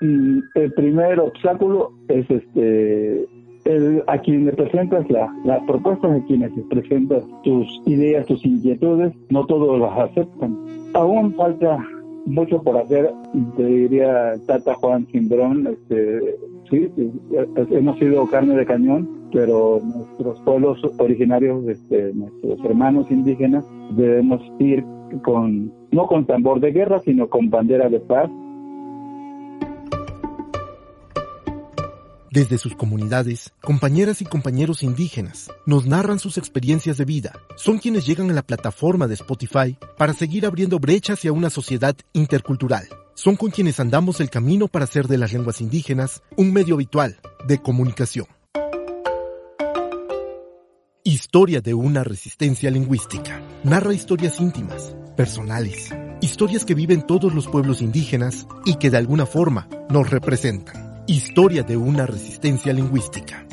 Y el primer obstáculo es este el, a quien le presentas la, las propuestas, a quienes le presentas tus ideas, tus inquietudes, no todos las aceptan. Aún falta mucho por hacer, te diría Tata Juan Simbrón, este, sí, hemos sido carne de cañón, pero nuestros pueblos originarios, este, nuestros hermanos indígenas, debemos ir con, no con tambor de guerra, sino con bandera de paz, Desde sus comunidades, compañeras y compañeros indígenas nos narran sus experiencias de vida. Son quienes llegan a la plataforma de Spotify para seguir abriendo brechas hacia una sociedad intercultural. Son con quienes andamos el camino para hacer de las lenguas indígenas un medio habitual de comunicación. Historia de una resistencia lingüística. Narra historias íntimas, personales, historias que viven todos los pueblos indígenas y que de alguna forma nos representan. Historia de una resistencia lingüística.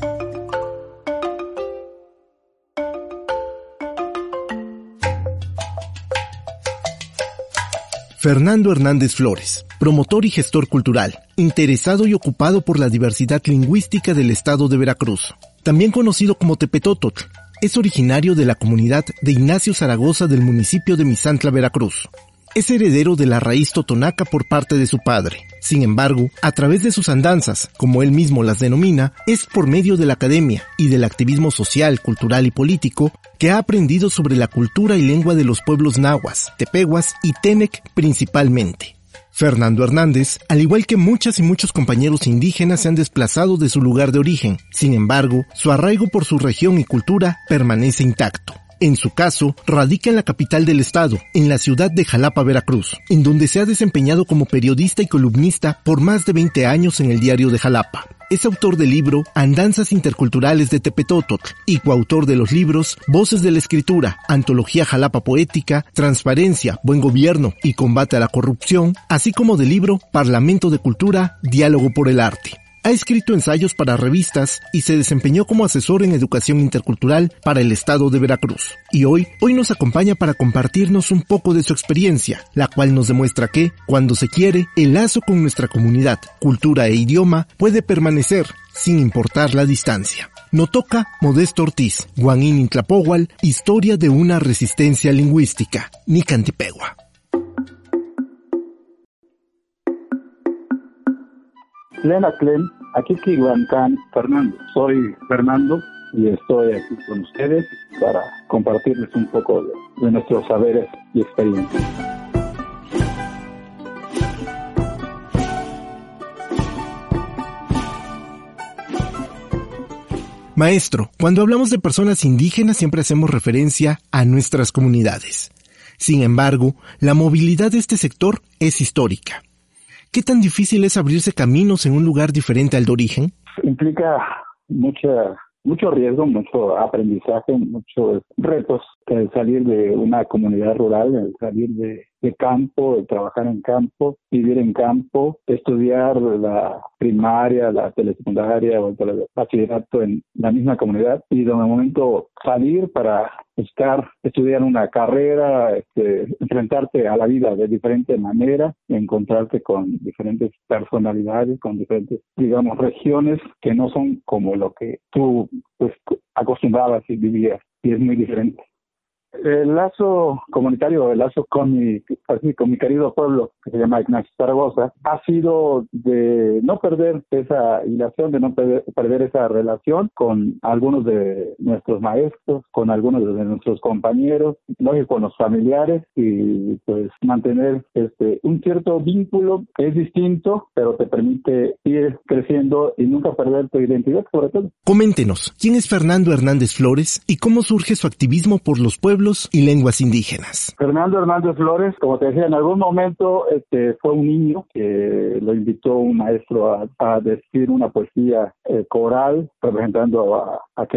Fernando Hernández Flores, promotor y gestor cultural, interesado y ocupado por la diversidad lingüística del estado de Veracruz, también conocido como Tepetototl, es originario de la comunidad de Ignacio Zaragoza del municipio de Misantla, Veracruz. Es heredero de la raíz totonaca por parte de su padre. Sin embargo, a través de sus andanzas, como él mismo las denomina, es por medio de la academia y del activismo social, cultural y político que ha aprendido sobre la cultura y lengua de los pueblos nahuas, tepehuas y tenec principalmente. Fernando Hernández, al igual que muchas y muchos compañeros indígenas, se han desplazado de su lugar de origen. Sin embargo, su arraigo por su región y cultura permanece intacto. En su caso, radica en la capital del estado, en la ciudad de Jalapa, Veracruz, en donde se ha desempeñado como periodista y columnista por más de 20 años en el diario de Jalapa. Es autor del libro Andanzas Interculturales de Tepetototl y coautor de los libros Voces de la Escritura, Antología Jalapa Poética, Transparencia, Buen Gobierno y Combate a la Corrupción, así como del libro Parlamento de Cultura, Diálogo por el Arte. Ha escrito ensayos para revistas y se desempeñó como asesor en educación intercultural para el estado de Veracruz. Y hoy, hoy nos acompaña para compartirnos un poco de su experiencia, la cual nos demuestra que, cuando se quiere, el lazo con nuestra comunidad, cultura e idioma puede permanecer sin importar la distancia. No toca Modesto Ortiz, Guanín Intlapohual, Historia de una resistencia lingüística, Nicantipegua. Lena Clem, aquí Kiguancán, Fernando. Soy Fernando y estoy aquí con ustedes para compartirles un poco de nuestros saberes y experiencias. Maestro, cuando hablamos de personas indígenas siempre hacemos referencia a nuestras comunidades. Sin embargo, la movilidad de este sector es histórica. ¿Qué tan difícil es abrirse caminos en un lugar diferente al de origen? Implica mucha mucho riesgo, mucho aprendizaje, muchos retos. El salir de una comunidad rural, el salir de, de campo, el trabajar en campo, vivir en campo, estudiar la primaria, la telesecundaria o el bachillerato en la misma comunidad y de momento salir para buscar estudiar una carrera, este, enfrentarte a la vida de diferente manera, encontrarte con diferentes personalidades, con diferentes, digamos, regiones que no son como lo que tú pues, acostumbrabas y vivías, y es muy diferente. El lazo comunitario, el lazo con mi, así, con mi querido pueblo, que se llama Ignacio Zaragoza, ha sido de no perder esa hilación, de no perder, perder esa relación con algunos de nuestros maestros, con algunos de nuestros compañeros, lógico, con los familiares y pues mantener este un cierto vínculo que es distinto, pero te permite ir creciendo y nunca perder tu identidad, sobre todo. Coméntenos, ¿quién es Fernando Hernández Flores y cómo surge su activismo por los pueblos y lenguas indígenas. Fernando Hernández Flores, como te decía, en algún momento este, fue un niño que lo invitó un maestro a, decir una poesía eh, coral representando a, a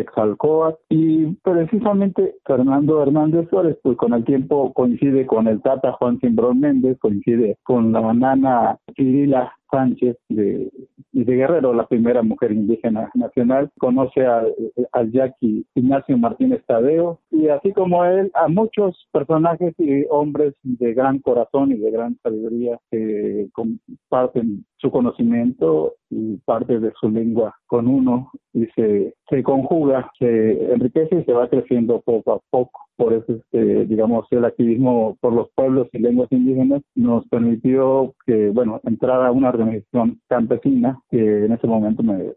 y precisamente Fernando Hernández Flores, pues con el tiempo coincide con el Tata Juan Simbrón Méndez, coincide con la nana Cirila Sánchez de, de Guerrero, la primera mujer indígena nacional, conoce al, al yaqui Ignacio Martínez Tadeo y así como él a muchos personajes y hombres de gran corazón y de gran sabiduría que comparten su conocimiento y parte de su lengua con uno y se, se conjuga, se enriquece y se va creciendo poco a poco. Por eso, este, digamos, el activismo por los pueblos y lenguas indígenas nos permitió que, bueno, entrar a una organización campesina que en ese momento me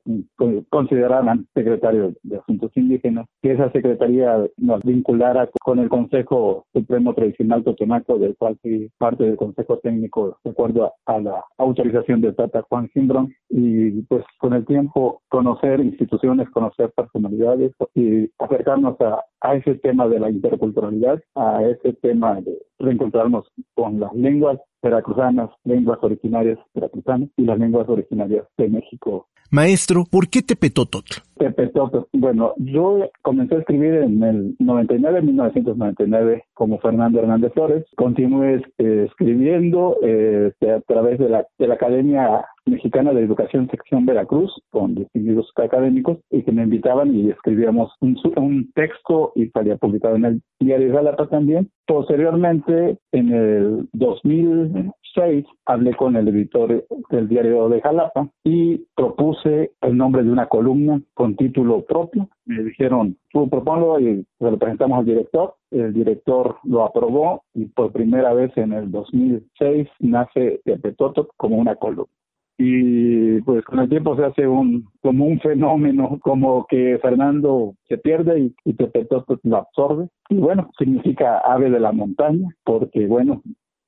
consideraran secretario de Asuntos Indígenas, que esa secretaría nos vinculara con el Consejo Supremo Tradicional Totonaco, del cual fui parte del Consejo Técnico de acuerdo a, la autorización del Tata Juan Simbrón y pues con el tiempo conocer instituciones, conocer personalidades y acercarnos a, a ese tema de la interculturalidad, a ese tema de reencontrarnos con las lenguas veracruzanas, lenguas originarias veracruzanas y las lenguas originarias de México. Maestro, ¿por qué Tepetototl? Tepetototl. Bueno, yo comencé a escribir en el 99, 1999, como Fernando Hernández Flores. Continué este, escribiendo eh, a través de la, de la Academia Mexicana de Educación Sección Veracruz, con distinguidos académicos, y que me invitaban y escribíamos un, un texto y salía publicado en el diario Galata también. Posteriormente, en el 2006, hablé con el editor del diario de Jalapa y propuse el nombre de una columna con título propio. Me dijeron, tú proponlo y se lo presentamos al director. El director lo aprobó y por primera vez en el 2006 nace Tepetoto como una columna y pues con el tiempo se hace un como un fenómeno como que Fernando se pierde y, y Tepetoto lo absorbe y bueno significa ave de la montaña porque bueno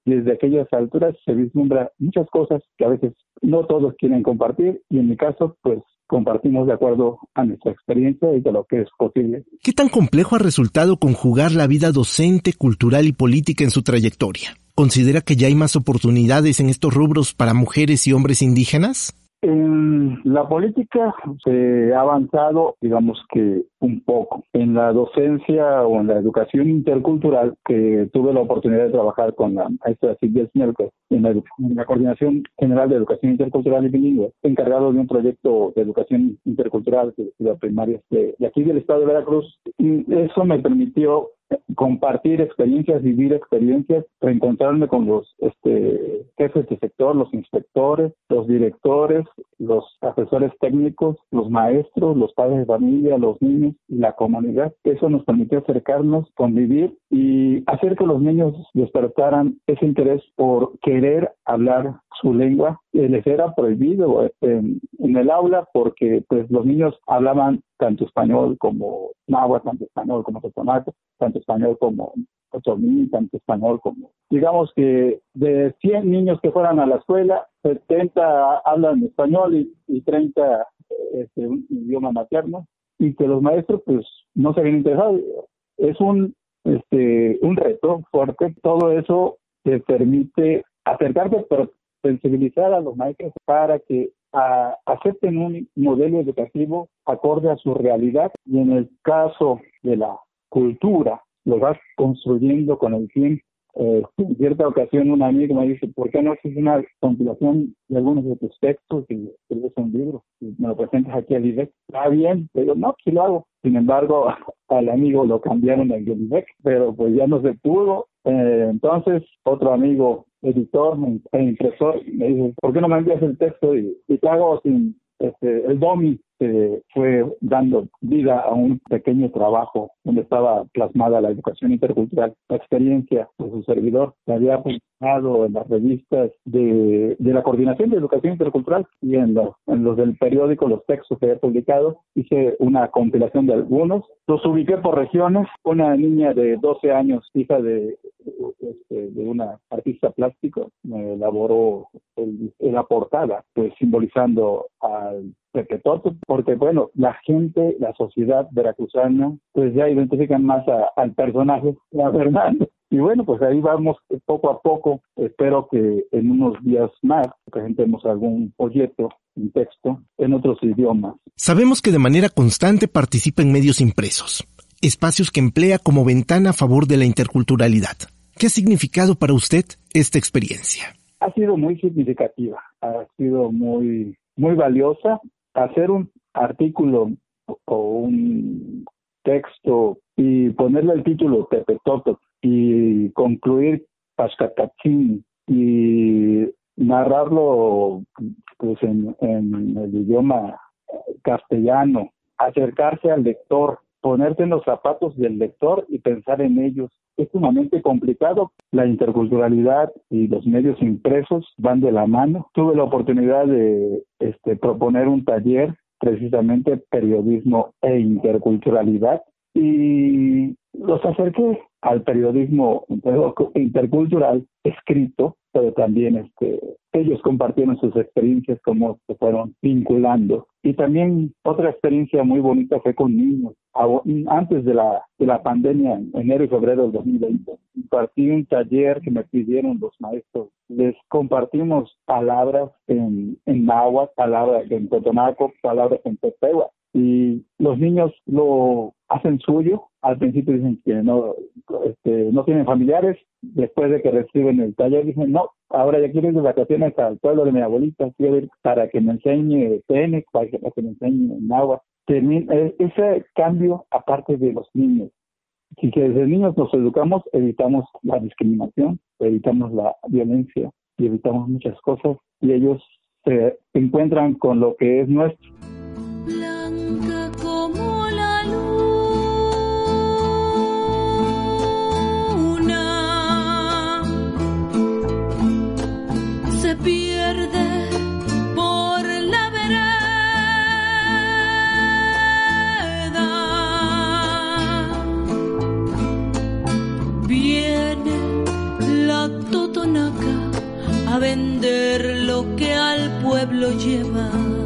desde aquellas alturas se vislumbra muchas cosas que a veces no todos quieren compartir y en mi caso pues compartimos de acuerdo a nuestra experiencia y de lo que es posible. ¿Qué tan complejo ha resultado conjugar la vida docente, cultural y política en su trayectoria? ¿Considera que ya hay más oportunidades en estos rubros para mujeres y hombres indígenas? En la política se ha avanzado, digamos que un poco. En la docencia o en la educación intercultural, que tuve la oportunidad de trabajar con la maestra Silvia Smelko en la, en la Coordinación General de Educación Intercultural y Bilingüe, encargado de un proyecto de educación intercultural de la primaria de, de aquí del estado de Veracruz. Y eso me permitió compartir experiencias, vivir experiencias, reencontrarme con los este, jefes de sector, los inspectores, los directores, los asesores técnicos, los maestros, los padres de familia, los niños y la comunidad. Eso nos permitió acercarnos, convivir y hacer que los niños despertaran ese interés por querer hablar su lengua. Les era prohibido en, en el aula porque pues los niños hablaban tanto español como náhuatl, tanto español como totonaco, tanto español como tanto español como... Digamos que de 100 niños que fueran a la escuela, 70 hablan español y, y 30 este, un idioma materno, y que los maestros pues no se habían interesado. Es un, este, un reto fuerte. Todo eso te permite acercarte, pero sensibilizar a los maestros para que acepten un modelo educativo acorde a su realidad y en el caso de la cultura lo vas construyendo con el tiempo. Eh, en cierta ocasión un amigo me dice, ¿por qué no haces una compilación de algunos de tus textos y escribes un libro y me lo presentas aquí al IDEC? Está bien, pero no, sí lo hago. Sin embargo, al amigo lo cambiaron al IDEC, pero pues ya no se pudo. Eh, entonces, otro amigo editor e impresor me dice, ¿por qué no me envías el texto y, y te hago sin este, el DOMI se fue dando vida a un pequeño trabajo donde estaba plasmada la educación intercultural, la experiencia de su servidor. Se había publicado en las revistas de, de la Coordinación de Educación Intercultural y en los, del periódico, los textos que había publicado. Hice una compilación de algunos. Los ubiqué por regiones. Una niña de 12 años, hija de este, de una artista plástico, me elaboró el, la portada, pues simbolizando al Porque bueno, la gente, la sociedad veracruzana, pues ya identifican más al personaje, a Fernando. Y bueno, pues ahí vamos poco a poco. Espero que en unos días más presentemos algún folleto, un texto, en otros idiomas. Sabemos que de manera constante participa en medios impresos espacios que emplea como ventana a favor de la interculturalidad. ¿Qué ha significado para usted esta experiencia? Ha sido muy significativa, ha sido muy, muy valiosa. Hacer un artículo o un texto y ponerle el título Toto y concluir Pascatachín y narrarlo pues en el idioma castellano, acercarse al lector ponerte en los zapatos del lector y pensar en ellos. Es sumamente complicado. La interculturalidad y los medios impresos van de la mano. Tuve la oportunidad de este, proponer un taller precisamente periodismo e interculturalidad y los acerqué al periodismo intercultural escrito, pero también este, ellos compartieron sus experiencias, como se fueron vinculando. Y también otra experiencia muy bonita fue con niños. Antes de la, de la pandemia, en enero y febrero del 2020, compartí un taller que me pidieron los maestros. Les compartimos palabras en, en náhuatl, palabras en totonaco, palabras en tepehuatl y los niños lo hacen suyo. Al principio dicen que no, este, no tienen familiares. Después de que reciben el taller, dicen, no, ahora ya quiero ir de vacaciones al pueblo de mi abuelita, quiero ir para que me enseñe Phoenix, para que, me enseñe agua. E, ese cambio, aparte de los niños, si que desde niños nos educamos, evitamos la discriminación, evitamos la violencia y evitamos muchas cosas y ellos se encuentran con lo que es nuestro. Pueblo lleva.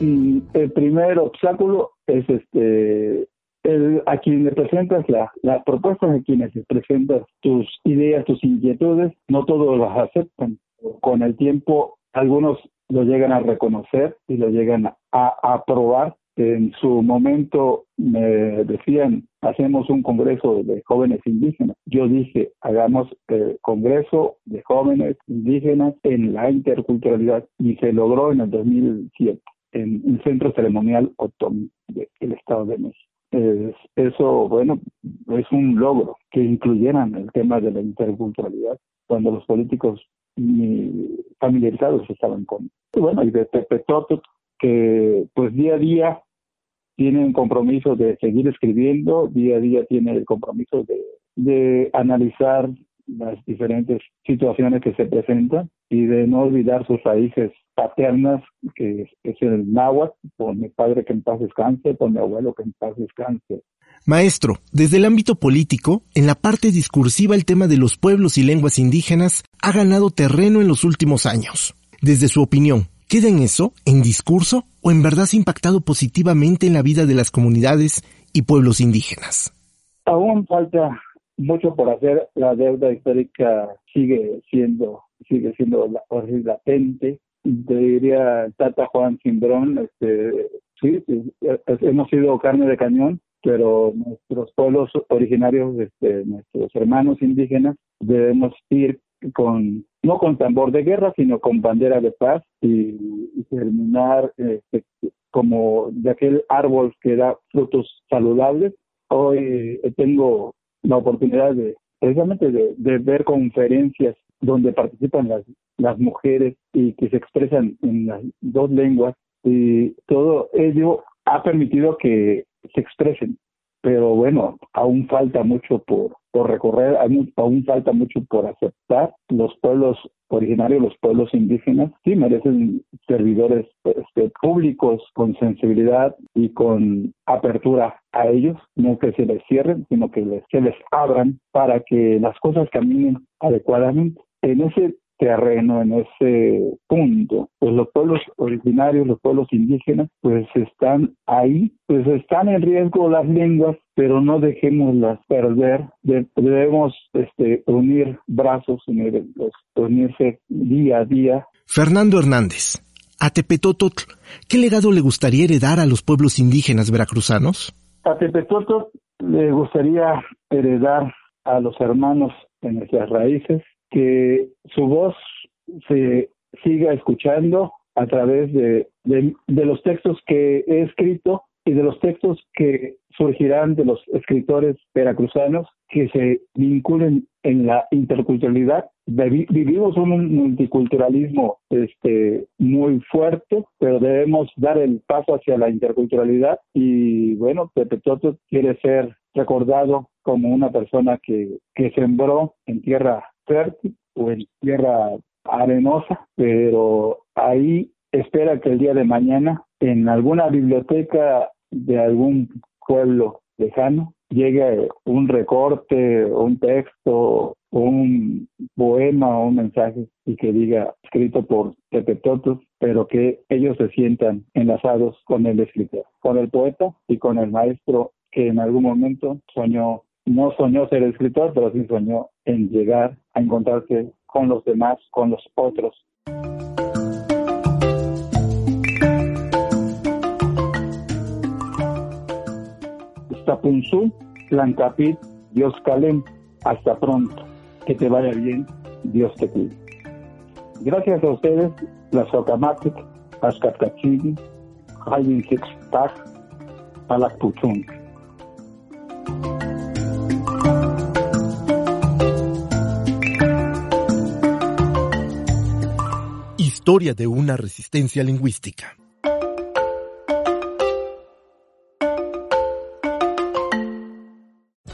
Y el primer obstáculo es este el, a quien le presentas la, las propuestas, a quienes le presentas tus ideas, tus inquietudes, no todos las aceptan. Con el tiempo, algunos lo llegan a reconocer y lo llegan a aprobar. En su momento me decían, hacemos un congreso de jóvenes indígenas. Yo dije, hagamos el congreso de jóvenes indígenas en la interculturalidad y se logró en el 2007 en un centro ceremonial autónomo del Estado de México. eso, bueno, es un logro que incluyeran el tema de la interculturalidad cuando los políticos familiarizados estaban con. Bueno, y de Pepe Toto, que pues día a día tiene un compromiso de seguir escribiendo, día a día tiene el compromiso de, de analizar las diferentes situaciones que se presentan y de no olvidar sus raíces paternas, que es, el náhuatl, por mi padre que en paz descanse, por mi abuelo que en paz descanse, Maestro, desde el ámbito político, en la parte discursiva el tema de los pueblos y lenguas indígenas ha ganado terreno en los últimos años. Desde su opinión, ¿queda en eso, en discurso, o en verdad se ha impactado positivamente en la vida de las comunidades y pueblos indígenas? Aún falta mucho por hacer. La deuda histórica sigue siendo sigue siendo latente. Te diría Tata Juan Simbrón, este, sí, hemos sido carne de cañón, pero nuestros pueblos originarios, este, nuestros hermanos indígenas, debemos ir con no con tambor de guerra, sino con bandera de paz y, terminar este, como de aquel árbol que da frutos saludables. Hoy eh, tengo la oportunidad de precisamente de, de, ver conferencias donde participan las, las mujeres y que se expresan en las dos lenguas y todo ello ha permitido que se expresen pero bueno, aún falta mucho por, por recorrer, aún, falta mucho por aceptar. Los pueblos originarios, los pueblos indígenas, sí merecen servidores este, públicos con sensibilidad y con apertura a ellos, no que se les cierren, sino que les, se les abran para que las cosas caminen adecuadamente. En ese terreno, en ese punto, pues los pueblos originarios, los pueblos indígenas, pues están ahí, pues están en riesgo las lenguas, pero no dejémoslas perder, debemos este, unir brazos, unirse día a día. Fernando Hernández, a Tepetototl, ¿qué legado le gustaría heredar a los pueblos indígenas veracruzanos? A Tepetototl le gustaría heredar a los hermanos en nuestras raíces, que su voz se siga escuchando a través de, de, los textos que he escrito y de los textos que surgirán de los escritores veracruzanos que se vinculen en la interculturalidad. Vivimos un multiculturalismo este, muy fuerte, pero debemos dar el paso hacia la interculturalidad y bueno, Pepe Toto quiere ser recordado como una persona que, que sembró en tierra fértil o en tierra arenosa, pero ahí espera que el día de mañana en alguna biblioteca de algún pueblo lejano llegue un recorte, un texto, un poema o un mensaje y que diga escrito por Pepe Totus, pero que ellos se sientan enlazados con el escritor, con el poeta y con el maestro que en algún momento soñó no soñó ser escritor, pero sí soñó en llegar a encontrarse con los demás, con los otros. Tapunzú, Tlancapit, Dios Calem, hasta pronto. Que te vaya bien, Dios te cuide. Gracias a ustedes, la Socamatic, Ascatcachini, Halvin Sixtag, Palakpuchun. Historia de una resistencia lingüística.